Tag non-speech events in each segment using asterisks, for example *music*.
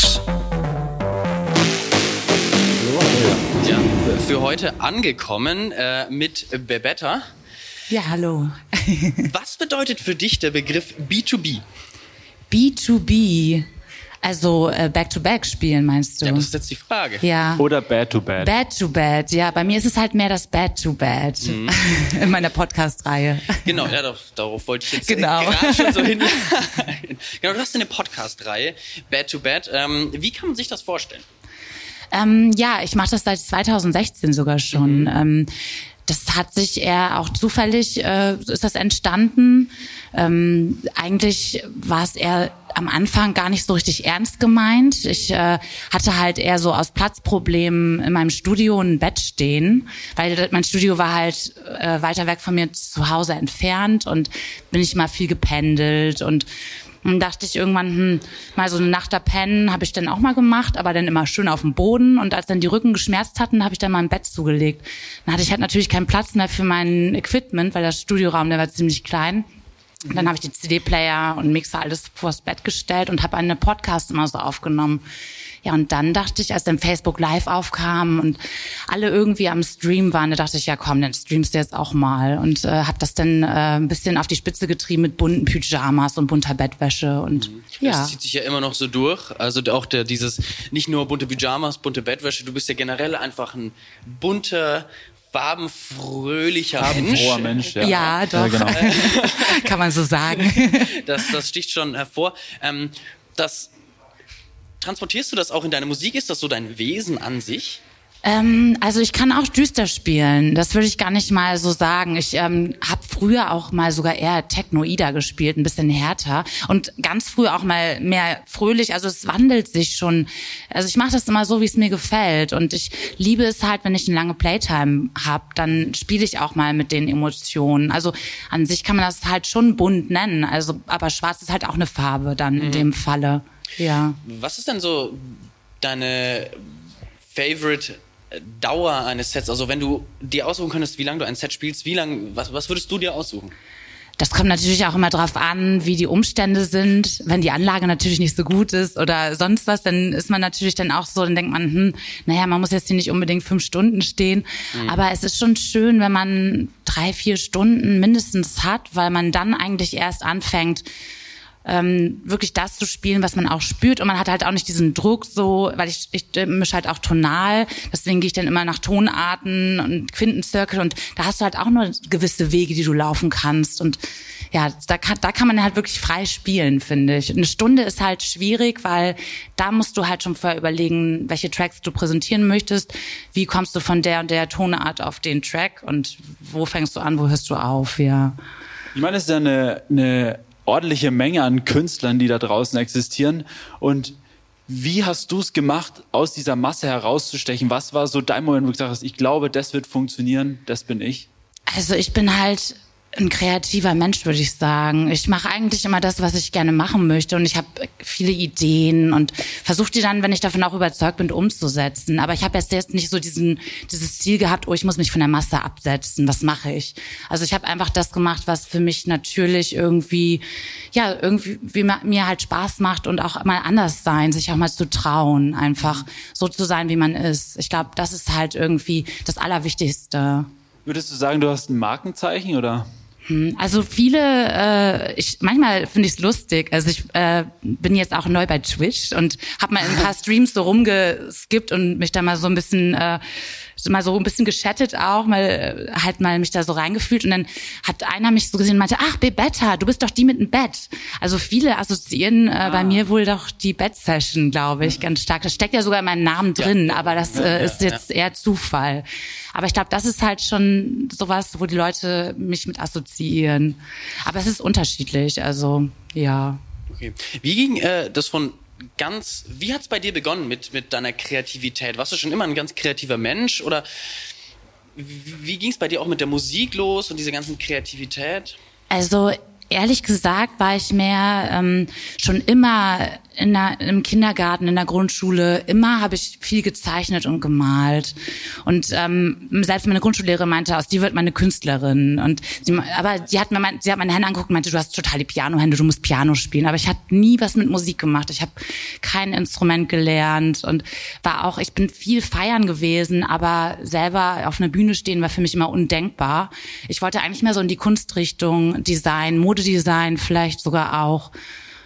News. Ja, für heute angekommen äh, mit Bebetta. Ja, hallo. Was bedeutet für dich der Begriff B2B? B2B. Also äh, Back-to-Back spielen, meinst du? Ja, das ist jetzt die Frage. Ja. Oder Bad to Bad. Bad to Bad, ja. Bei mir ist es halt mehr das Bad to Bad Mhm. *laughs* in meiner Podcast-Reihe. Genau, ja, doch, darauf wollte ich jetzt Genau. gerade schon so *laughs* hin. genau, du hast eine Podcast-Reihe, Bad to Bad. Ähm, wie kann man sich das vorstellen? Ähm, ja, ich mache das seit 2016 sogar schon. Ähm, das hat sich eher auch zufällig, äh, ist das entstanden. Ähm, eigentlich war es eher am Anfang gar nicht so richtig ernst gemeint. Ich äh, hatte halt eher so aus Platzproblemen in meinem Studio ein Bett stehen, weil mein Studio war halt äh, weiter weg von mir zu Hause entfernt und bin ich mal viel gependelt und dann dachte ich irgendwann, hm, mal so eine Nacht da pennen, habe ich dann auch mal gemacht, aber dann immer schön auf dem Boden. Und als dann die Rücken geschmerzt hatten, habe ich dann mal ein Bett zugelegt. Dann hatte ich halt natürlich keinen Platz mehr für mein Equipment, weil der Studioraum, der war ziemlich klein. Und dann habe ich die CD-Player und Mixer alles vors Bett gestellt und habe eine Podcast immer so aufgenommen. Ja, und dann dachte ich, als dann Facebook Live aufkam und alle irgendwie am Stream waren, da dachte ich, ja komm, dann streamst du jetzt auch mal. Und äh, habe das dann äh, ein bisschen auf die Spitze getrieben mit bunten Pyjamas und bunter Bettwäsche. Und ja. Das zieht sich ja immer noch so durch. Also auch der, dieses, nicht nur bunte Pyjamas, bunte Bettwäsche, du bist ja generell einfach ein bunter, farbenfröhlicher Mensch. Froher Mensch, ja. Ja, doch. genau. *laughs* Kann man so sagen. *laughs* Das, das sticht schon hervor. Ähm, das, transportierst du das auch in deine Musik? Ist das so dein Wesen an sich? Ähm, also ich kann auch düster spielen. Das würde ich gar nicht mal so sagen. Ich ähm, habe früher auch mal sogar eher Technoida gespielt, ein bisschen härter und ganz früh auch mal mehr fröhlich. Also es wandelt sich schon. Also ich mache das immer so, wie es mir gefällt und ich liebe es halt, wenn ich eine lange Playtime habe, dann spiele ich auch mal mit den Emotionen. Also an sich kann man das halt schon bunt nennen. Also aber Schwarz ist halt auch eine Farbe dann in dem Falle. Ja. Was ist denn so deine Favorite Dauer eines Sets? Also wenn du dir aussuchen könntest, wie lange du ein Set spielst, wie lang, was, was würdest du dir aussuchen? Das kommt natürlich auch immer drauf an, wie die Umstände sind. Wenn die Anlage natürlich nicht so gut ist oder sonst was, dann ist man natürlich dann auch so, dann denkt man, hm, naja, man muss jetzt hier nicht unbedingt fünf Stunden stehen. Aber es ist schon schön, wenn man drei, vier Stunden mindestens hat, weil man dann eigentlich erst anfängt, ähm, wirklich das zu spielen, was man auch spürt. Und man hat halt auch nicht diesen Druck so, weil ich, ich äh, mische halt auch tonal. Deswegen gehe ich dann immer nach Tonarten und Quintenzirkel. Und da hast du halt auch nur gewisse Wege, die du laufen kannst. Und ja, da kann, da kann man halt wirklich frei spielen, finde ich. Eine Stunde ist halt schwierig, weil da musst du halt schon vorher überlegen, welche Tracks du präsentieren möchtest. Wie kommst du von der und der Tonart auf den Track? Und wo fängst du an, wo hörst du auf? Ja. Ich meine, es ist ja eine, eine ordentliche Menge an Künstlern, die da draußen existieren. Und wie hast du es gemacht, aus dieser Masse herauszustechen? Was war so dein Moment, wo du gesagt hast, ich glaube, das wird funktionieren, das bin ich? Also ich bin halt ein kreativer Mensch, würde ich sagen. Ich mache eigentlich immer das, was ich gerne machen möchte und ich habe viele Ideen und versuche die dann, wenn ich davon auch überzeugt bin, umzusetzen. Aber ich habe jetzt jetzt nicht so diesen dieses Ziel gehabt, oh, ich muss mich von der Masse absetzen. Was mache ich? Also ich habe einfach das gemacht, was für mich natürlich irgendwie ja irgendwie wie mir halt Spaß macht und auch mal anders sein, sich auch mal zu trauen, einfach so zu sein, wie man ist. Ich glaube, das ist halt irgendwie das Allerwichtigste. Würdest du sagen, du hast ein Markenzeichen oder? Also viele, äh, ich manchmal finde ich es lustig. Also ich äh, bin jetzt auch neu bei Twitch und habe mal in ein paar *laughs* Streams so rumgeskippt und mich da mal so ein bisschen äh, mal so ein bisschen geschattet auch, mal äh, halt mal mich da so reingefühlt und dann hat einer mich so gesehen und meinte, ach Bebetta, du bist doch die mit dem Bett. Also viele assoziieren äh, bei mir wohl doch die Bett-Session, glaube ich, ganz stark. Das steckt ja sogar in meinem Namen drin, aber das äh, ist jetzt eher Zufall. Aber ich glaube, das ist halt schon sowas, wo die Leute mich mit assoziieren. Aber es ist unterschiedlich, also ja. Okay. Wie ging äh, das von ganz, wie hat's bei dir begonnen mit, mit deiner Kreativität? Warst du schon immer ein ganz kreativer Mensch oder wie, wie ging's bei dir auch mit der Musik los und diese ganzen Kreativität? Also ehrlich gesagt war ich mehr ähm, schon immer in der, im Kindergarten, in der Grundschule, immer habe ich viel gezeichnet und gemalt. Und ähm, selbst meine Grundschullehrerin meinte, aus dir wird meine Künstlerin. Und sie, aber sie hat mir mein, sie hat meine Hände angeguckt und meinte, du hast total die Pianohände, du musst Piano spielen. Aber ich habe nie was mit Musik gemacht. Ich habe kein Instrument gelernt und war auch, ich bin viel feiern gewesen, aber selber auf einer Bühne stehen war für mich immer undenkbar. Ich wollte eigentlich mehr so in die Kunstrichtung, Design, Modedesign vielleicht sogar auch.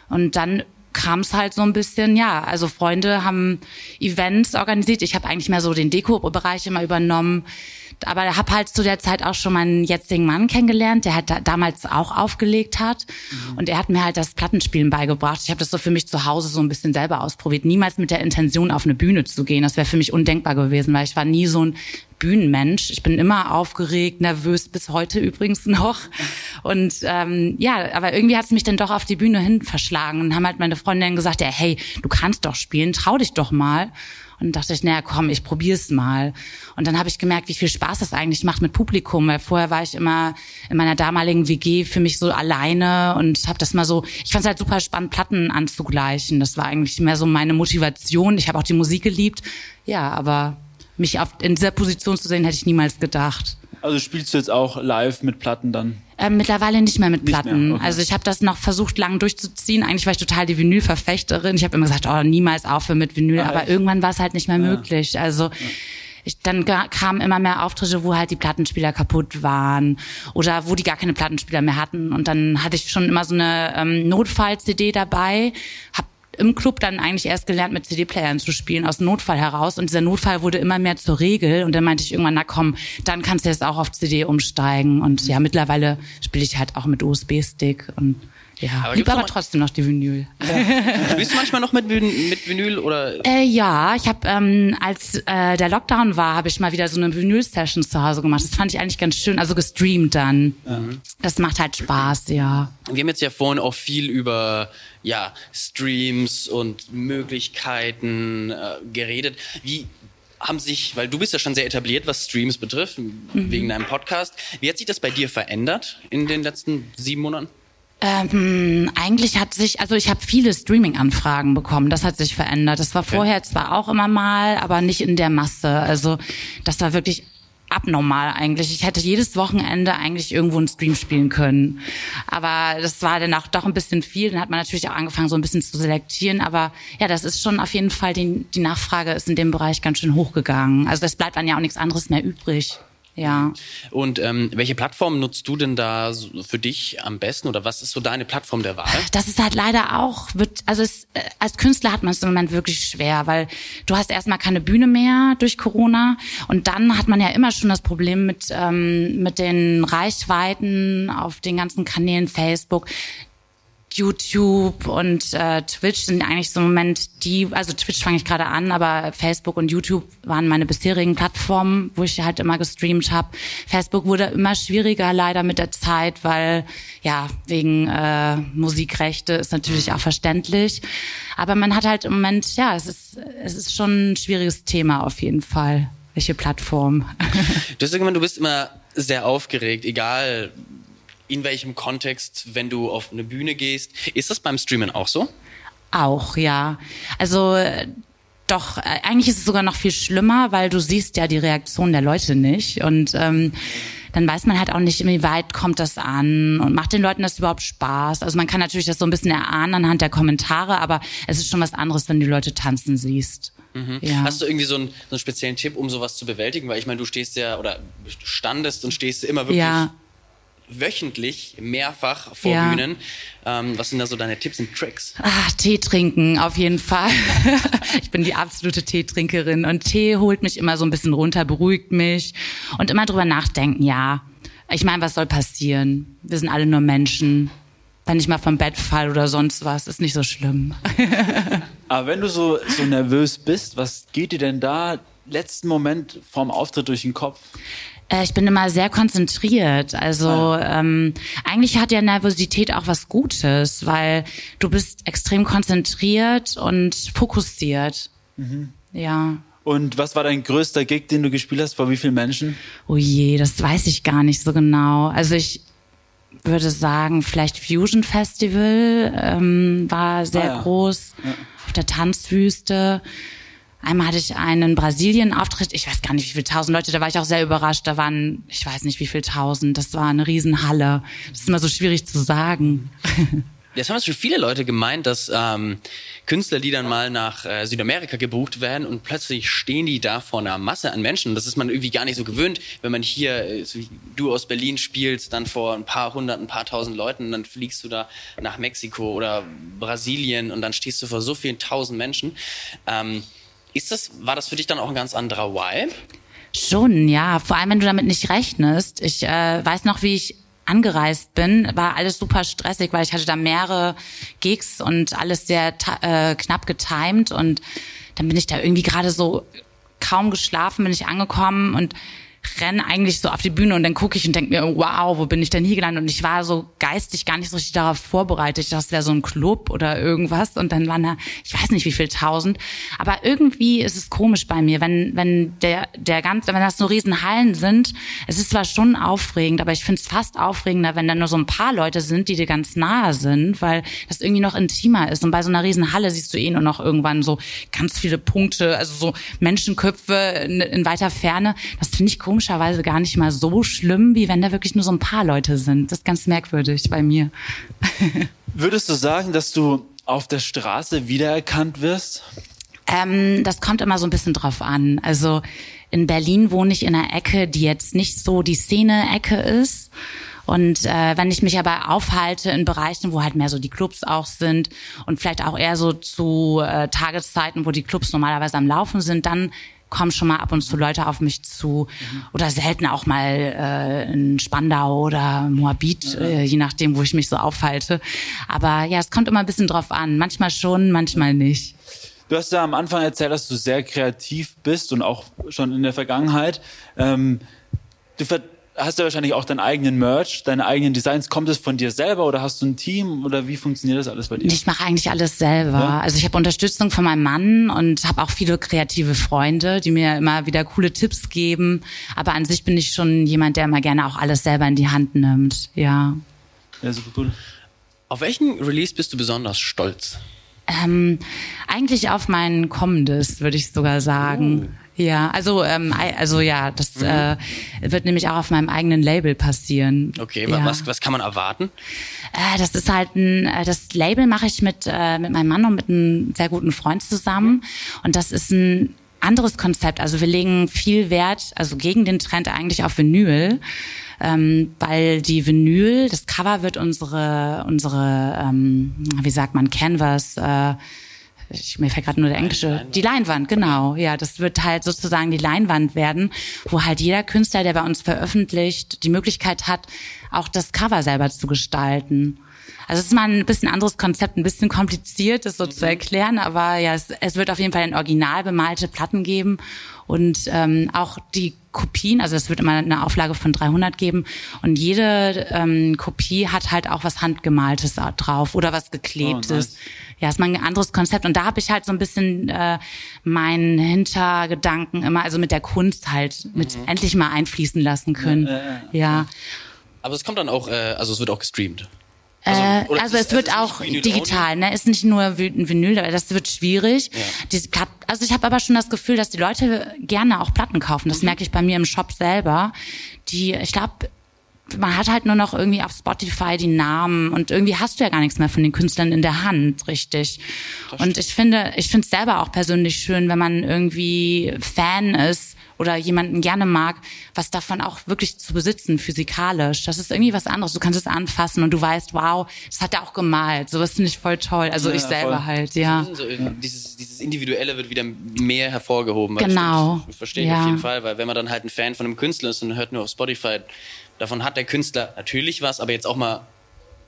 Und dann kam es halt so ein bisschen, ja, also Freunde haben Events organisiert. Ich habe eigentlich mehr so den Deko-Bereich immer übernommen. Aber habe halt zu der Zeit auch schon meinen jetzigen Mann kennengelernt, der halt da, damals auch aufgelegt hat. Mhm. Und er hat mir halt das Plattenspielen beigebracht. Ich habe das so für mich zu Hause so ein bisschen selber ausprobiert. Niemals mit der Intention, auf eine Bühne zu gehen. Das wäre für mich undenkbar gewesen, weil ich war nie so ein Bühnenmensch. Ich bin immer aufgeregt, nervös, bis heute übrigens noch. Und ähm, ja, aber irgendwie hat es mich dann doch auf die Bühne hin verschlagen. Und haben halt meine Freundin gesagt, ja, hey, du kannst doch spielen, trau dich doch mal. Und dachte ich, naja, komm, ich probier's mal. Und dann habe ich gemerkt, wie viel Spaß das eigentlich macht mit Publikum. Weil vorher war ich immer in meiner damaligen WG für mich so alleine und habe das mal so, ich fand es halt super spannend, Platten anzugleichen. Das war eigentlich mehr so meine Motivation. Ich habe auch die Musik geliebt. Ja, aber mich auf, in dieser Position zu sehen, hätte ich niemals gedacht. Also spielst du jetzt auch live mit Platten dann? Äh, mittlerweile nicht mehr mit Platten. Mehr, okay. Also ich habe das noch versucht, lang durchzuziehen. Eigentlich war ich total die Vinyl-Verfechterin. Ich habe immer gesagt, oh, niemals aufhören mit Vinyl. Ah, aber echt? irgendwann war es halt nicht mehr ja. möglich. Also ja. ich, dann kamen immer mehr Auftritte, wo halt die Plattenspieler kaputt waren oder wo die gar keine Plattenspieler mehr hatten. Und dann hatte ich schon immer so eine ähm, Notfall-CD dabei, hab im Club dann eigentlich erst gelernt, mit CD-Playern zu spielen, aus Notfall heraus. Und dieser Notfall wurde immer mehr zur Regel. Und dann meinte ich irgendwann, na komm, dann kannst du jetzt auch auf CD umsteigen. Und ja, mittlerweile spiele ich halt auch mit USB-Stick und ja, aber lieb aber trotzdem noch die Vinyl. Ja. *laughs* Spielst du manchmal noch mit, mit Vinyl oder? Äh, ja, ich habe ähm, als äh, der Lockdown war, habe ich mal wieder so eine Vinyl-Session zu Hause gemacht. Das fand ich eigentlich ganz schön, also gestreamt dann. Mhm. Das macht halt Spaß, ja. Wir haben jetzt ja vorhin auch viel über ja Streams und Möglichkeiten äh, geredet. Wie haben sich, weil du bist ja schon sehr etabliert, was Streams betrifft, mhm. wegen deinem Podcast. Wie hat sich das bei dir verändert in den letzten sieben Monaten? Ähm, eigentlich hat sich, also ich habe viele Streaming-Anfragen bekommen. Das hat sich verändert. Das war vorher zwar auch immer mal, aber nicht in der Masse. Also das war wirklich abnormal eigentlich. Ich hätte jedes Wochenende eigentlich irgendwo einen Stream spielen können. Aber das war dann auch doch ein bisschen viel. Dann hat man natürlich auch angefangen, so ein bisschen zu selektieren. Aber ja, das ist schon auf jeden Fall, die, die Nachfrage ist in dem Bereich ganz schön hochgegangen. Also es bleibt dann ja auch nichts anderes mehr übrig. Ja. Und ähm, welche Plattform nutzt du denn da für dich am besten oder was ist so deine Plattform der Wahl? Das ist halt leider auch, wird, also es, äh, als Künstler hat man es im Moment wirklich schwer, weil du hast erstmal keine Bühne mehr durch Corona und dann hat man ja immer schon das Problem mit, ähm, mit den Reichweiten auf den ganzen Kanälen Facebook YouTube und äh, Twitch sind eigentlich so im Moment die, also Twitch fange ich gerade an, aber Facebook und YouTube waren meine bisherigen Plattformen, wo ich halt immer gestreamt habe. Facebook wurde immer schwieriger leider mit der Zeit, weil ja wegen äh, Musikrechte ist natürlich auch verständlich. Aber man hat halt im Moment, ja, es ist es ist schon ein schwieriges Thema auf jeden Fall. Welche Plattform? *laughs* *laughs* Du hast gesagt, du bist immer sehr aufgeregt, egal in welchem Kontext, wenn du auf eine Bühne gehst. Ist das beim Streamen auch so? Auch, ja. Also doch, äh, eigentlich ist es sogar noch viel schlimmer, weil du siehst ja die Reaktion der Leute nicht. Und ähm, dann weiß man halt auch nicht, wie weit kommt das an und macht den Leuten das überhaupt Spaß. Also man kann natürlich das so ein bisschen erahnen anhand der Kommentare, aber es ist schon was anderes, wenn du Leute tanzen siehst. Mhm. Ja. Hast du irgendwie so einen, so einen speziellen Tipp, um sowas zu bewältigen? Weil ich meine, du stehst ja oder standest und stehst immer wirklich ja wöchentlich mehrfach vor ja. Bühnen. Ähm, was sind da so deine Tipps und Tricks? Ah, Tee trinken, auf jeden Fall. *laughs* ich bin die absolute Teetrinkerin und Tee holt mich immer so ein bisschen runter, beruhigt mich und immer drüber nachdenken, ja. Ich meine, was soll passieren? Wir sind alle nur Menschen. Wenn ich mal vom Bett fall oder sonst was, ist nicht so schlimm. *laughs* Aber wenn du so, so nervös bist, was geht dir denn da letzten Moment vorm Auftritt durch den Kopf? Äh, ich bin immer sehr konzentriert. Also ja. ähm, eigentlich hat ja Nervosität auch was Gutes, weil du bist extrem konzentriert und fokussiert. Mhm. Ja. Und was war dein größter Gig, den du gespielt hast? Vor wie vielen Menschen? Oh je, das weiß ich gar nicht so genau. Also ich würde sagen, vielleicht Fusion Festival ähm, war sehr Ah, ja. groß auf der Tanzwüste. Einmal hatte ich einen Brasilien-Auftritt. Ich weiß gar nicht, wie viele tausend Leute. Da war ich auch sehr überrascht. Da waren, ich weiß nicht, wie viele tausend. Das war eine Riesenhalle. Das ist immer so schwierig zu sagen. *laughs* Jetzt haben es schon viele Leute gemeint, dass ähm, Künstler, die dann mal nach äh, Südamerika gebucht werden und plötzlich stehen die da vor einer Masse an Menschen. Das ist man irgendwie gar nicht so gewöhnt, wenn man hier, äh, so wie du aus Berlin spielst, dann vor ein paar hundert, ein paar tausend Leuten, dann fliegst du da nach Mexiko oder Brasilien und dann stehst du vor so vielen tausend Menschen. Ähm, ist das, war das für dich dann auch ein ganz anderer Vibe? Schon, ja. Vor allem, wenn du damit nicht rechnest. Ich äh, weiß noch, wie ich angereist bin, war alles super stressig, weil ich hatte da mehrere Gigs und alles sehr äh, knapp getimed und dann bin ich da irgendwie gerade so kaum geschlafen, bin ich angekommen und renne eigentlich so auf die Bühne und dann gucke ich und denke mir, wow, wo bin ich denn hier gelandet? Und ich war so geistig gar nicht so richtig darauf vorbereitet. Ich dachte, das wäre so ein Club oder irgendwas. Und dann waren da, ich weiß nicht wie viel tausend. Aber irgendwie ist es komisch bei mir, wenn, wenn der, der ganze, wenn das so riesen Hallen sind. Es ist zwar schon aufregend, aber ich finde es fast aufregender, wenn da nur so ein paar Leute sind, die dir ganz nahe sind, weil das irgendwie noch intimer ist. Und bei so einer riesen Halle siehst du eh nur noch irgendwann so ganz viele Punkte, also so Menschenköpfe in, in weiter Ferne. Das finde ich komischerweise gar nicht mal so schlimm, wie wenn da wirklich nur so ein paar Leute sind. Das ist ganz merkwürdig bei mir. *laughs* Würdest du sagen, dass du auf der Straße wiedererkannt wirst? Ähm, das kommt immer so ein bisschen drauf an. Also in Berlin wohne ich in einer Ecke, die jetzt nicht so die Szene-Ecke ist. Und äh, wenn ich mich aber aufhalte in Bereichen, wo halt mehr so die Clubs auch sind und vielleicht auch eher so zu äh, Tageszeiten, wo die Clubs normalerweise am Laufen sind, dann kommen schon mal ab und zu Leute auf mich zu oder selten auch mal äh, in Spandau oder Moabit, äh, je nachdem, wo ich mich so aufhalte. Aber ja, es kommt immer ein bisschen drauf an. Manchmal schon, manchmal nicht. Du hast ja am Anfang erzählt, dass du sehr kreativ bist und auch schon in der Vergangenheit. Ähm, du ver- hast ja wahrscheinlich auch deinen eigenen Merch, deine eigenen Designs. Kommt es von dir selber oder hast du ein Team oder wie funktioniert das alles bei dir? Ich mache eigentlich alles selber. Ja? Also ich habe Unterstützung von meinem Mann und habe auch viele kreative Freunde, die mir immer wieder coole Tipps geben. Aber an sich bin ich schon jemand, der immer gerne auch alles selber in die Hand nimmt. Ja. Ja, super cool. Auf welchen Release bist du besonders stolz? Ähm, eigentlich auf mein kommendes, würde ich sogar sagen. Ja, also ähm, also ja, das äh, wird nämlich auch auf meinem eigenen Label passieren. Okay, ja. was, was kann man erwarten? Äh, das ist halt ein, äh, das Label mache ich mit, äh, mit meinem Mann und mit einem sehr guten Freund zusammen. Und das ist ein anderes Konzept. Also wir legen viel Wert, also gegen den Trend eigentlich auf Vinyl. Ähm, weil die Vinyl, das Cover wird unsere, unsere, ähm, wie sagt man, Canvas, äh, ich, mir fällt gerade nur der englische, die Leinwand, genau. Ja, das wird halt sozusagen die Leinwand werden, wo halt jeder Künstler, der bei uns veröffentlicht, die Möglichkeit hat, auch das Cover selber zu gestalten. Also es ist mal ein bisschen anderes Konzept, ein bisschen kompliziert, das so zu erklären, aber ja, es, es wird auf jeden Fall ein original bemalte Platten geben und ähm, auch die Kopien, also es wird immer eine Auflage von 300 geben und jede ähm, Kopie hat halt auch was handgemaltes drauf oder was geklebtes. Oh, nice. Ja, ist mal ein anderes Konzept und da habe ich halt so ein bisschen äh, meinen Hintergedanken immer, also mit der Kunst halt mit endlich mal einfließen lassen können. ja. Aber es kommt dann auch, äh, also es wird auch gestreamt. Also, äh, also ist es wird auch digital, ne? Ist nicht nur ein Vinyl, das wird schwierig. Diese Plat- also ich habe aber schon das Gefühl, dass die Leute gerne auch Platten kaufen. Mhm. Das merke ich bei mir im Shop selber. Die, ich glaube, man hat halt nur noch irgendwie auf Spotify die Namen und irgendwie hast du ja gar nichts mehr von den Künstlern in der Hand, richtig. Und ich finde, ich finde es selber auch persönlich schön, wenn man irgendwie Fan ist oder jemanden gerne mag, was davon auch wirklich zu besitzen, physikalisch. Das ist irgendwie was anderes. Du kannst es anfassen und du weißt, wow, das hat er auch gemalt. Sowas finde ich voll toll. Also Ja, ich selber voll. halt, ja. So, dieses, dieses Individuelle wird wieder mehr hervorgehoben. Genau. stimmt, Ich verstehe ich Ja. auf jeden Fall, weil wenn man dann halt ein Fan von einem Künstler ist und hört nur auf Spotify, davon hat der Künstler natürlich was, aber jetzt auch mal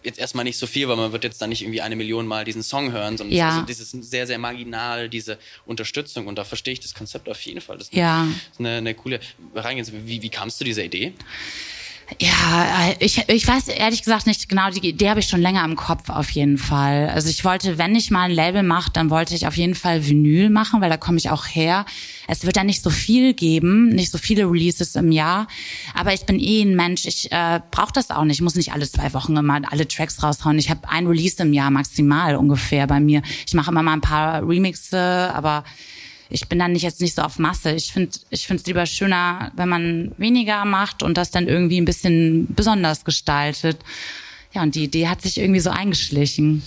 jetzt erstmal nicht so viel, weil man wird jetzt dann nicht irgendwie eine Million Mal diesen Song hören, sondern Ja. also dieses sehr, sehr marginal, diese Unterstützung und da verstehe ich das Konzept auf jeden Fall. Das ist Ja. eine, eine, coole Herangehensweise. Wie, wie kamst du dieser Idee? Ja, äh, ich, ich weiß ehrlich gesagt nicht genau, die Idee habe ich schon länger im Kopf auf jeden Fall. Also ich wollte, wenn ich mal ein Label mache, dann wollte ich auf jeden Fall Vinyl machen, weil da komme ich auch her. Es wird da nicht so viel geben, nicht so viele Releases im Jahr, aber ich bin eh ein Mensch, ich äh, brauche das auch nicht. Ich muss nicht alle zwei Wochen immer alle Tracks raushauen. Ich habe ein Release im Jahr maximal ungefähr bei mir. Ich mache immer mal ein paar Remixe, aber ich bin dann nicht jetzt nicht so auf Masse. Ich finde ich finde es lieber schöner, wenn man weniger macht und das dann irgendwie ein bisschen besonders gestaltet. Ja, und die Idee hat sich irgendwie so eingeschlichen.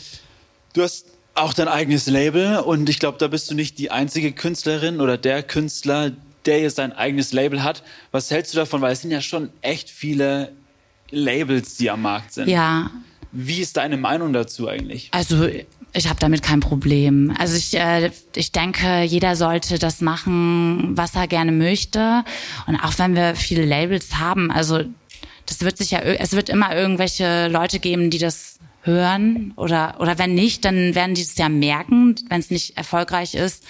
Du hast auch dein eigenes Label und ich glaube, da bist du nicht die einzige Künstlerin oder der Künstler, der jetzt sein eigenes Label hat. Was hältst du davon? Weil es sind ja schon echt viele Labels, die am Markt sind. Ja. Wie ist deine Meinung dazu eigentlich? Also ich habe damit kein Problem. Also ich, äh, ich denke, jeder sollte das machen, was er gerne möchte. Und auch wenn wir viele Labels haben, also das wird sich ja, es wird immer irgendwelche Leute geben, die das hören oder oder wenn nicht, dann werden die es ja merken, wenn es nicht erfolgreich ist.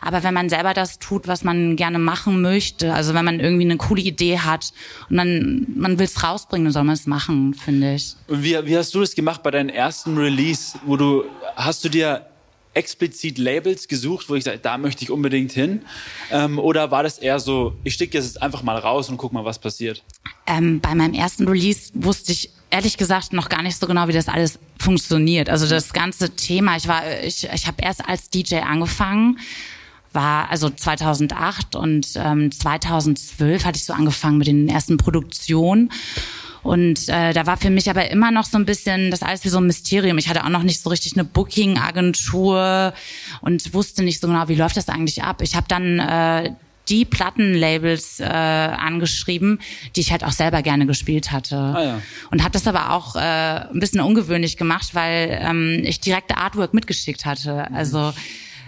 Aber wenn man selber das tut, was man gerne machen möchte, also wenn man irgendwie eine coole Idee hat und dann man will es rausbringen, dann soll man es machen, finde ich. Und wie, wie hast du das gemacht bei deinem ersten Release, wo du hast du dir explizit Labels gesucht, wo ich sage, da möchte ich unbedingt hin? Ähm, oder war das eher so, ich stecke jetzt einfach mal raus und guck mal, was passiert? Ähm, bei meinem ersten Release wusste ich ehrlich gesagt noch gar nicht so genau, wie das alles funktioniert. Also das ganze Thema, ich war, ich, ich habe erst als DJ angefangen war also 2008 und ähm, 2012 hatte ich so angefangen mit den ersten Produktionen. Und äh, da war für mich aber immer noch so ein bisschen das alles wie so ein Mysterium. Ich hatte auch noch nicht so richtig eine Booking-Agentur und wusste nicht so genau, wie läuft das eigentlich ab. Ich habe dann äh, die Plattenlabels äh, angeschrieben, die ich halt auch selber gerne gespielt hatte. Ah, ja. Und habe das aber auch äh, ein bisschen ungewöhnlich gemacht, weil ähm, ich direkte Artwork mitgeschickt hatte. Also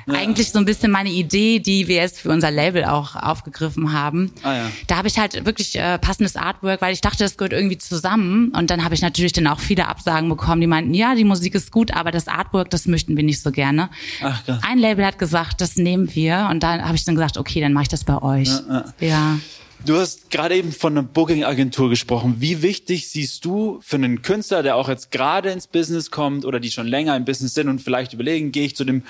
ja. eigentlich so ein bisschen meine Idee, die wir jetzt für unser Label auch aufgegriffen haben. Ah, ja. Da habe ich halt wirklich äh, passendes Artwork, weil ich dachte, das gehört irgendwie zusammen. Und dann habe ich natürlich dann auch viele Absagen bekommen, die meinten, ja, die Musik ist gut, aber das Artwork, das möchten wir nicht so gerne. Ach, krass. Ein Label hat gesagt, das nehmen wir. Und dann habe ich dann gesagt, okay, dann mache ich das bei euch. ja. ja. Du hast gerade eben von einer Booking-Agentur gesprochen. Wie wichtig siehst du für einen Künstler, der auch jetzt gerade ins Business kommt oder die schon länger im Business sind und vielleicht überlegen, gehe ich zu dem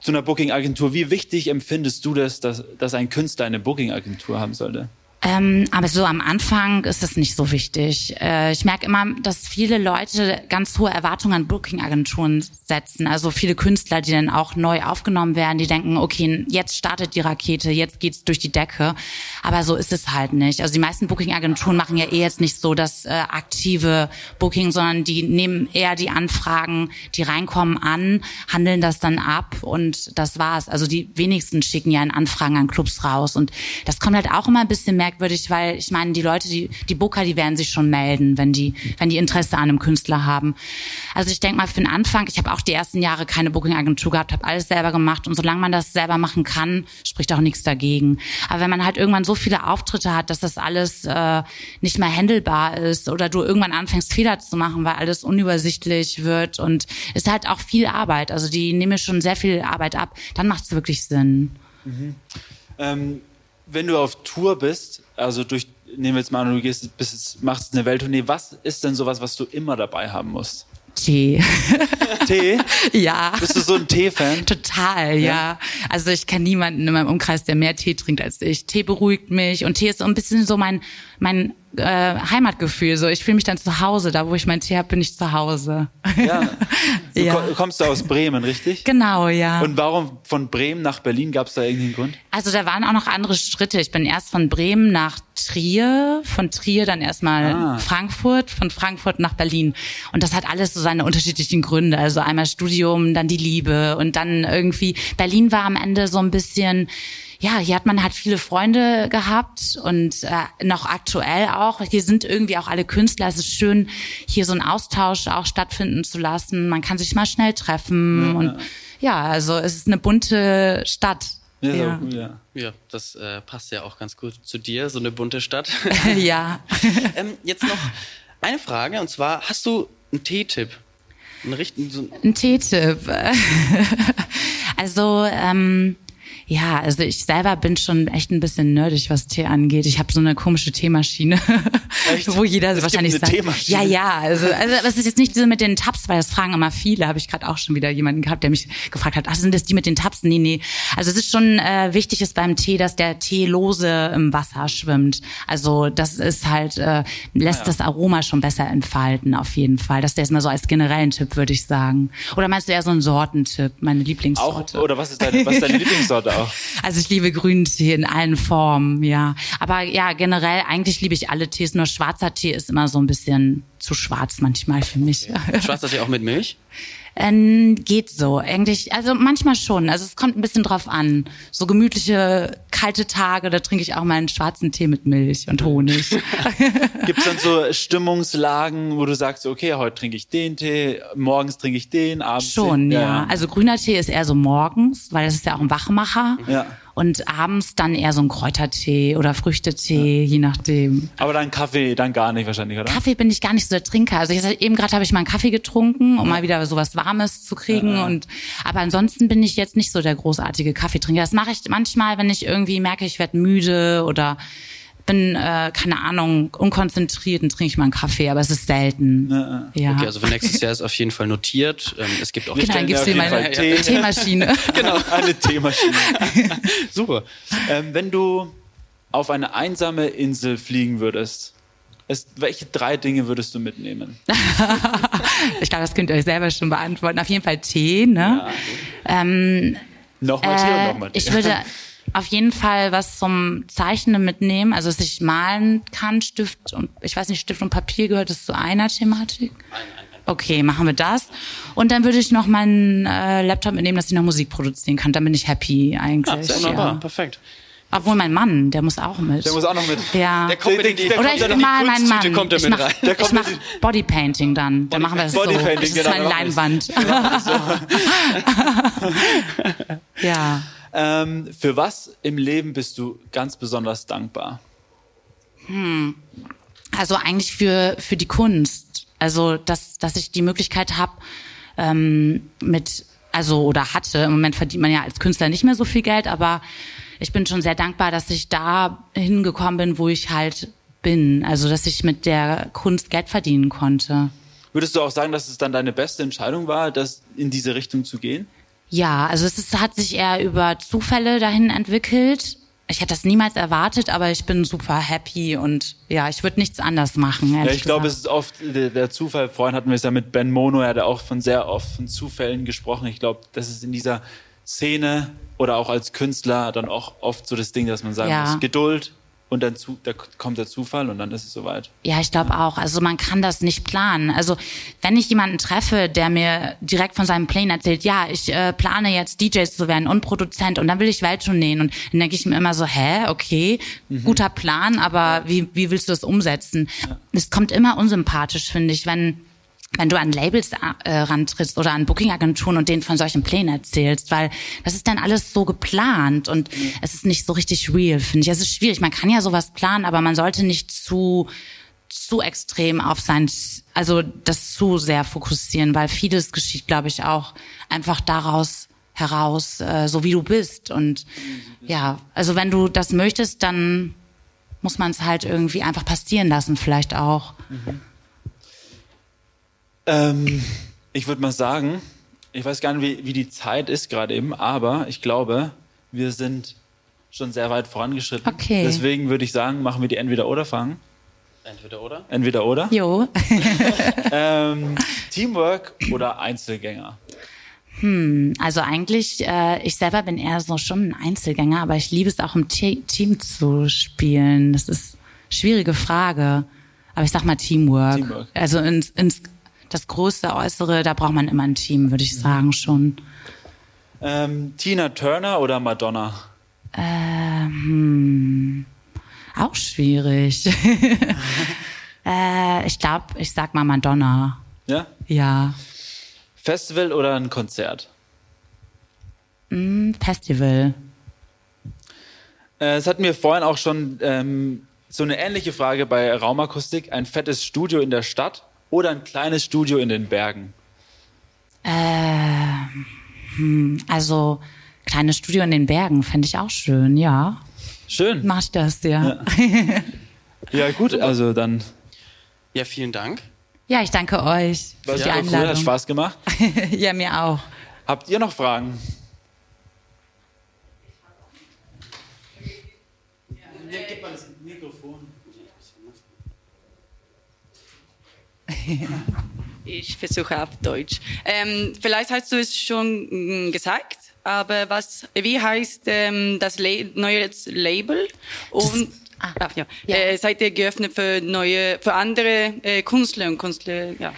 zu einer Booking-Agentur. Wie wichtig empfindest du das, dass, dass ein Künstler eine Booking-Agentur haben sollte? Ähm, aber so am Anfang ist es nicht so wichtig. Äh, ich merke immer, dass viele Leute ganz hohe Erwartungen an Booking-Agenturen setzen. Also viele Künstler, die dann auch neu aufgenommen werden, die denken, okay, jetzt startet die Rakete, jetzt geht's durch die Decke. Aber so ist es halt nicht. Also die meisten Booking-Agenturen machen ja eh jetzt nicht so das äh, aktive Booking, sondern die nehmen eher die Anfragen, die reinkommen, an, handeln das dann ab und das war's. Also die wenigsten schicken ja Anfragen an Clubs raus. Und das kommt halt auch immer ein bisschen mehr merkwürdig, weil ich meine, die Leute, die, die Booker, die werden sich schon melden, wenn die, wenn die Interesse an einem Künstler haben. Also ich denke mal für den Anfang, ich habe auch die ersten Jahre keine Booking-Agentur gehabt, habe alles selber gemacht und solange man das selber machen kann, spricht auch nichts dagegen. Aber wenn man halt irgendwann so viele Auftritte hat, dass das alles äh, nicht mehr handelbar ist oder du irgendwann anfängst Fehler zu machen, weil alles unübersichtlich wird und ist halt auch viel Arbeit. Also die nehmen schon sehr viel Arbeit ab, dann macht es wirklich Sinn. Mhm. Ähm, wenn du auf Tour bist, also durch, nehmen wir jetzt mal an, du gehst, bist, machst eine Welttournee, was ist denn sowas, was du immer dabei haben musst? Tee. *laughs* Tee? ja. Bist du so ein Tee-Fan? Total, ja. ja. Also ich kenne niemanden in meinem Umkreis, der mehr Tee trinkt als ich. Tee beruhigt mich und Tee ist so ein bisschen so mein, mein äh, Heimatgefühl. So, ich fühle mich dann zu Hause. Da, wo ich meinen Tee habe, bin ich zu Hause. Ja. *laughs* Du ja. kommst du aus Bremen, richtig? Genau, ja. Und warum von Bremen nach Berlin? Gab es da irgendeinen Grund? Also da waren auch noch andere Schritte. Ich bin erst von Bremen nach Trier, von Trier dann erstmal ah. Frankfurt, von Frankfurt nach Berlin. Und das hat alles so seine unterschiedlichen Gründe. Also einmal Studium, dann die Liebe und dann irgendwie Berlin war am Ende so ein bisschen ja, hier hat man halt viele Freunde gehabt und äh, noch aktuell auch. Hier sind irgendwie auch alle Künstler. Es ist schön, hier so einen Austausch auch stattfinden zu lassen. Man kann sich mal schnell treffen ja, und ja. ja, also es ist eine bunte Stadt. Ja, ja. So, ja. ja das äh, passt ja auch ganz gut zu dir, so eine bunte Stadt. *laughs* *laughs* ja. ähm, jetzt noch eine Frage und zwar, hast du einen Teetipp? Einen richtigen, so ein Teetipp. *laughs* also, ähm, Ja, also ich selber bin schon echt ein bisschen nerdig, was Tee angeht. Ich habe so eine komische Teemaschine, *laughs* wo jeder Es wahrscheinlich sagt, Teemaschine? ja, ja, also also das ist jetzt nicht diese mit den Tabs, weil das fragen immer viele. Habe ich gerade auch schon wieder jemanden gehabt, der mich gefragt hat, ach, sind das die mit den Tabs? Nee, nee. Also es ist schon äh, wichtig ist beim Tee, dass der Tee lose im Wasser schwimmt. Also das ist halt äh, lässt Ah, ja. das Aroma schon besser entfalten auf jeden Fall. Das ist mal so als generellen Tipp, würde ich sagen. Oder meinst du eher so einen Sortentipp, meine Auch, Lieblingssorte? oder was ist deine, was ist deine *laughs* Lieblingssorte *laughs* Also ich liebe Grüntee in allen Formen, ja. Aber ja, generell eigentlich liebe ich alle Tees. Nur schwarzer Tee ist immer so ein bisschen zu schwarz manchmal für mich. *laughs* Schwarzer Tee auch mit Milch? ähm, geht so. Eigentlich, also manchmal schon. Also es kommt ein bisschen drauf an. So gemütliche, kalte Tage, da trinke ich auch mal einen schwarzen Tee mit Milch und Honig. *laughs* Gibt es dann so Stimmungslagen, wo du sagst, okay, heute trinke ich den Tee, morgens trinke ich den, abends Schon, den? ja. Also grüner Tee ist eher so morgens, weil das ist ja auch ein Wachmacher. Ja. Und abends dann eher so ein Kräutertee oder Früchtetee, je nachdem. Aber dann Kaffee, dann gar nicht wahrscheinlich, oder? Kaffee bin ich gar nicht so der Trinker. Also jetzt, eben gerade habe ich mal einen Kaffee getrunken, um mal wieder sowas Warmes zu kriegen. Und aber ansonsten bin ich jetzt nicht so der großartige Kaffeetrinker. Das mache ich manchmal, wenn ich irgendwie merke, ich werde müde oder bin äh, keine Ahnung unkonzentriert, dann trinke ich mal einen Kaffee. Aber es ist selten. Ja. Okay, also für nächstes Jahr ist auf jeden Fall notiert. Ähm, es gibt auch genau, dann jeden meine Fall Tee. Teemaschine. *laughs* Genau, eine Teemaschine. *laughs* super. ähm, wenn du auf eine einsame Insel fliegen würdest, es, welche drei Dinge würdest du mitnehmen? *laughs* Ich glaube, das könnt ihr euch selber schon beantworten. Auf jeden Fall Tee, ne? Ähm, Nochmal Tee und Äh, nochmal Tee. ich würde auf jeden Fall was zum Zeichnen mitnehmen, also dass ich malen kann, Stift und ich weiß nicht, Stift und Papier gehört das zu einer Thematik. Okay, machen wir das. Und dann würde ich noch meinen äh, Laptop mitnehmen, dass ich noch Musik produzieren kann. Dann bin ich happy eigentlich. Sehr wunderbar, ja. perfekt. Obwohl mein Mann, der muss auch mit. Der muss auch noch mit. ja. Der kommt mit in die, Der Oder kommt ich dann mal meinen Mann. Kommt er ich mit mach, rein. Der kommt ich mach mit Bodypainting dann. Dann machen wir das so. Bodypainting, Das ist genau, meine Leinwand. *laughs* ja. *laughs* *laughs* Ähm, für was im Leben bist du ganz besonders dankbar? Also eigentlich für, für die Kunst. Also, dass, dass ich die Möglichkeit habe, ähm, mit, also, oder hatte, im Moment verdient man ja als Künstler nicht mehr so viel Geld, aber ich bin schon sehr dankbar, dass ich da hingekommen bin, wo ich halt bin. Also, dass ich mit der Kunst Geld verdienen konnte. Würdest du auch sagen, dass es dann deine beste Entscheidung war, das in diese Richtung zu gehen? Ja, also es ist, hat sich eher über Zufälle dahin entwickelt. Ich hätte das niemals erwartet, aber ich bin super happy und ja, ich würde nichts anders machen. Ja, ich glaube, es ist oft der, der Zufall. Vorhin hatten wir es ja mit Ben Mono, er hat auch von sehr oft von Zufällen gesprochen. Ich glaube, das ist in dieser Szene oder auch als Künstler dann auch oft so das Ding, dass man sagen Ja. muss, Geduld und dann zu, da kommt der Zufall und dann ist es soweit. Ja, ich glaube auch. Also man kann das nicht planen. Also wenn ich jemanden treffe, der mir direkt von seinem Plänen erzählt, ja, ich äh, plane jetzt DJ zu werden und Produzent und dann will ich Welttourneen und dann denke ich mir immer so, hä, okay, guter Plan, aber wie, wie willst du das umsetzen? Es kommt immer unsympathisch, finde ich, wenn wenn du an Labels äh, rantrittst oder an Bookingagenturen und denen von solchen Plänen erzählst, weil das ist dann alles so geplant und es ist nicht so richtig real, finde ich. Es ist schwierig. Man kann ja sowas planen, aber man sollte nicht zu zu extrem auf sein, also das zu sehr fokussieren, weil vieles geschieht, glaube ich, auch einfach daraus heraus, äh, so wie du bist. Und ja, also wenn du das möchtest, dann muss man es halt irgendwie einfach passieren lassen, vielleicht auch. Ähm, ich würde mal sagen, ich weiß gar nicht, wie, wie die Zeit ist gerade eben, aber ich glaube, wir sind schon sehr weit vorangeschritten. Okay. Deswegen würde ich sagen, machen wir die Entweder-Oder-Fragen. Entweder oder? Entweder oder. Jo. *laughs* *laughs* Ähm, Teamwork oder Einzelgänger? Also eigentlich, äh, ich selber bin eher so schon ein Einzelgänger, aber ich liebe es auch im Te Team zu spielen. Das ist eine schwierige Frage. Aber ich sag mal Teamwork. Teamwork. Also ins, ins das größte Äußere, da braucht man immer ein Team, würde ich sagen schon. Ähm, Tina Turner oder Madonna? Auch schwierig. *laughs* äh, ich glaube, ich sag mal Madonna. Ja? Ja. Festival oder ein Konzert? Hm, Festival. Äh, Es hatten wir vorhin auch schon ähm, so eine ähnliche Frage bei Raumakustik. Ein fettes Studio in der Stadt oder ein kleines Studio in den Bergen? Also kleines Studio in den Bergen fände ich auch schön, ja. Schön. Mach ich das, ja. Ja, *laughs* gut, also dann Ja, vielen Dank. Ja, ich danke euch für war die super cool, hat Einladung. Spaß gemacht. *laughs* ja, mir auch. Habt ihr noch Fragen? *laughs* Ich versuche auf Deutsch. Ähm, vielleicht hast du es schon mm, gesagt, aber was, wie heißt ähm, das La neue Label? Und ah, ah, ja. ja. Äh, seid ihr geöffnet für neue, für andere äh, Künstler und Künstler? Ja.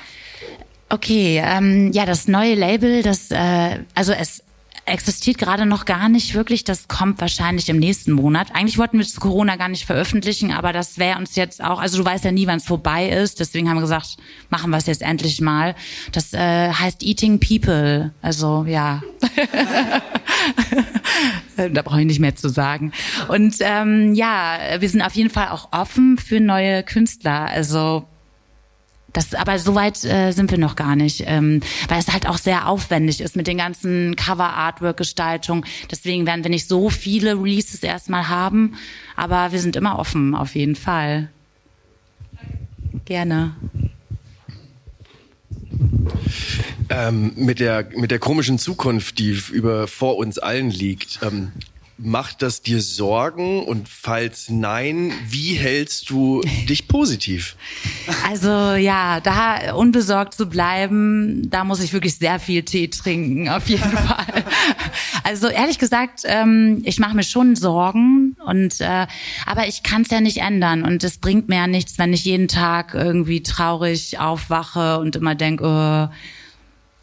Okay, ähm, ja, das neue Label, das, äh, also es existiert gerade noch gar nicht wirklich. Das kommt wahrscheinlich im nächsten Monat. Eigentlich wollten wir zu Corona gar nicht veröffentlichen, aber das wäre uns jetzt auch, also du weißt ja nie, wann es vorbei ist. Deswegen haben wir gesagt, machen wir es jetzt endlich mal. Das äh, heißt Eating People. Also ja. *laughs* da brauche ich nicht mehr zu sagen. Und ähm, ja, wir sind auf jeden Fall auch offen für neue Künstler. Also das, aber soweit äh, sind wir noch gar nicht, ähm, weil es halt auch sehr aufwendig ist mit den ganzen Cover-Artwork-Gestaltung. Deswegen werden wir nicht so viele Releases erstmal haben, aber wir sind immer offen, auf jeden Fall. Gerne. Ähm, mit, der, mit der komischen Zukunft, die über vor uns allen liegt, ähm, macht das dir Sorgen? Und falls nein, wie hältst du dich positiv? Also ja, da unbesorgt zu bleiben, da muss ich wirklich sehr viel Tee trinken, auf jeden *laughs* Fall. Also ehrlich gesagt, ähm, ich mache mir schon Sorgen und äh, aber ich kann es ja nicht ändern und es bringt mir ja nichts, wenn ich jeden Tag irgendwie traurig aufwache und immer denke, oh,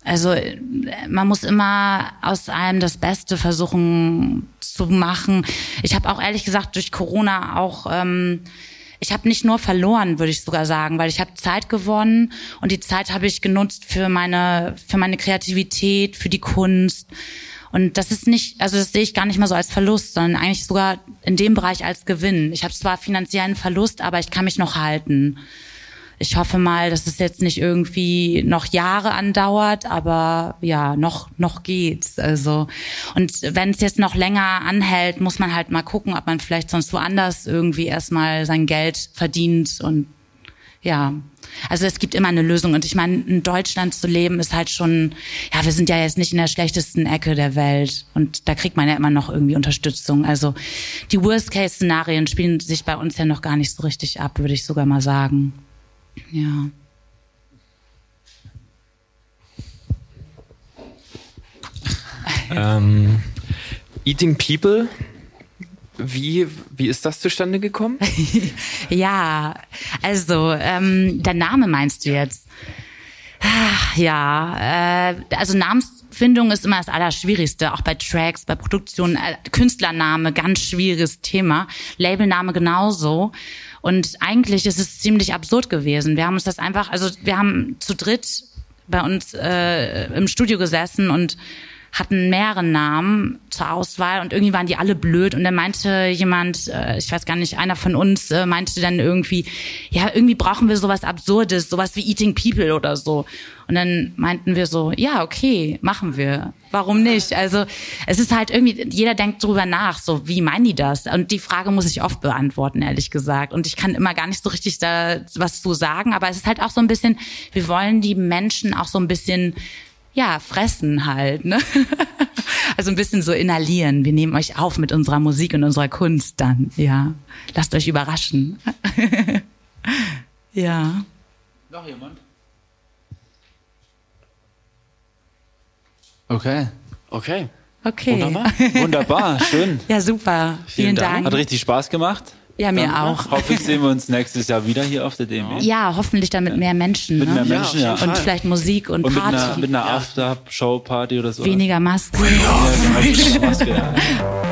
also man muss immer aus allem das Beste versuchen zu machen. Ich habe auch ehrlich gesagt durch Corona auch, ähm, ich habe nicht nur verloren, würde ich sogar sagen, weil ich habe Zeit gewonnen und die Zeit habe ich genutzt für meine für meine Kreativität, für die Kunst. Und das ist nicht, also das sehe ich gar nicht mal so als Verlust, sondern eigentlich sogar in dem Bereich als Gewinn. Ich habe zwar finanziellen Verlust, aber ich kann mich noch halten ich hoffe mal, dass es jetzt nicht irgendwie noch Jahre andauert, aber ja, noch noch geht's. Also und wenn es jetzt noch länger anhält, muss man halt mal gucken, ob man vielleicht sonst woanders irgendwie erstmal sein Geld verdient und ja. Also es gibt immer eine Lösung und ich meine, in Deutschland zu leben ist halt schon, ja, wir sind ja jetzt nicht in der schlechtesten Ecke der Welt und da kriegt man ja immer noch irgendwie Unterstützung. Also die Worst-Case-Szenarien spielen sich bei uns ja noch gar nicht so richtig ab, würde ich sogar mal sagen. Ja. Ähm, Eating People, wie, wie ist das zustande gekommen? *laughs* ja, also ähm, der Name meinst du jetzt? Ah, Ja, äh, also Namensfindung ist immer das Allerschwierigste, auch bei Tracks, bei Produktionen. Äh, Künstlername, ganz schwieriges Thema. Labelname genauso. Und eigentlich ist es ziemlich absurd gewesen. Wir haben uns das einfach, also wir haben zu dritt bei uns äh, im Studio gesessen und hatten mehrere Namen zur Auswahl und irgendwie waren die alle blöd und dann meinte jemand, äh, ich weiß gar nicht, einer von uns äh, meinte dann irgendwie, ja, irgendwie brauchen wir sowas Absurdes, sowas wie Eating People oder so. Und dann meinten wir so, ja, okay, machen wir. Warum nicht? Also es ist halt irgendwie, jeder denkt drüber nach, so wie meinen die das? Und die Frage muss ich oft beantworten, ehrlich gesagt. Und ich kann immer gar nicht so richtig da was zu sagen, aber es ist halt auch so ein bisschen, wir wollen die Menschen auch so ein bisschen ja, fressen halt, ne? *laughs* Also ein bisschen so inhalieren. Wir nehmen euch auf mit unserer Musik und unserer Kunst dann, ja. Lasst euch überraschen. *laughs* ja. Noch jemand? Okay. Okay. Okay. Wunderbar. *laughs* Wunderbar, schön. Ja, super. Vielen, Dank. Dank. Hat richtig Spaß gemacht. Ja, mir auch. Hoffentlich sehen wir uns nächstes Jahr wieder hier auf der DMW. Ja, hoffentlich dann mit mehr Menschen. Mit ne? mehr Menschen, ja. Und vielleicht Musik und, Und mit Party. einer, mit einer After-Show-Party oder so. Weniger Masken. Ja, genau, *laughs*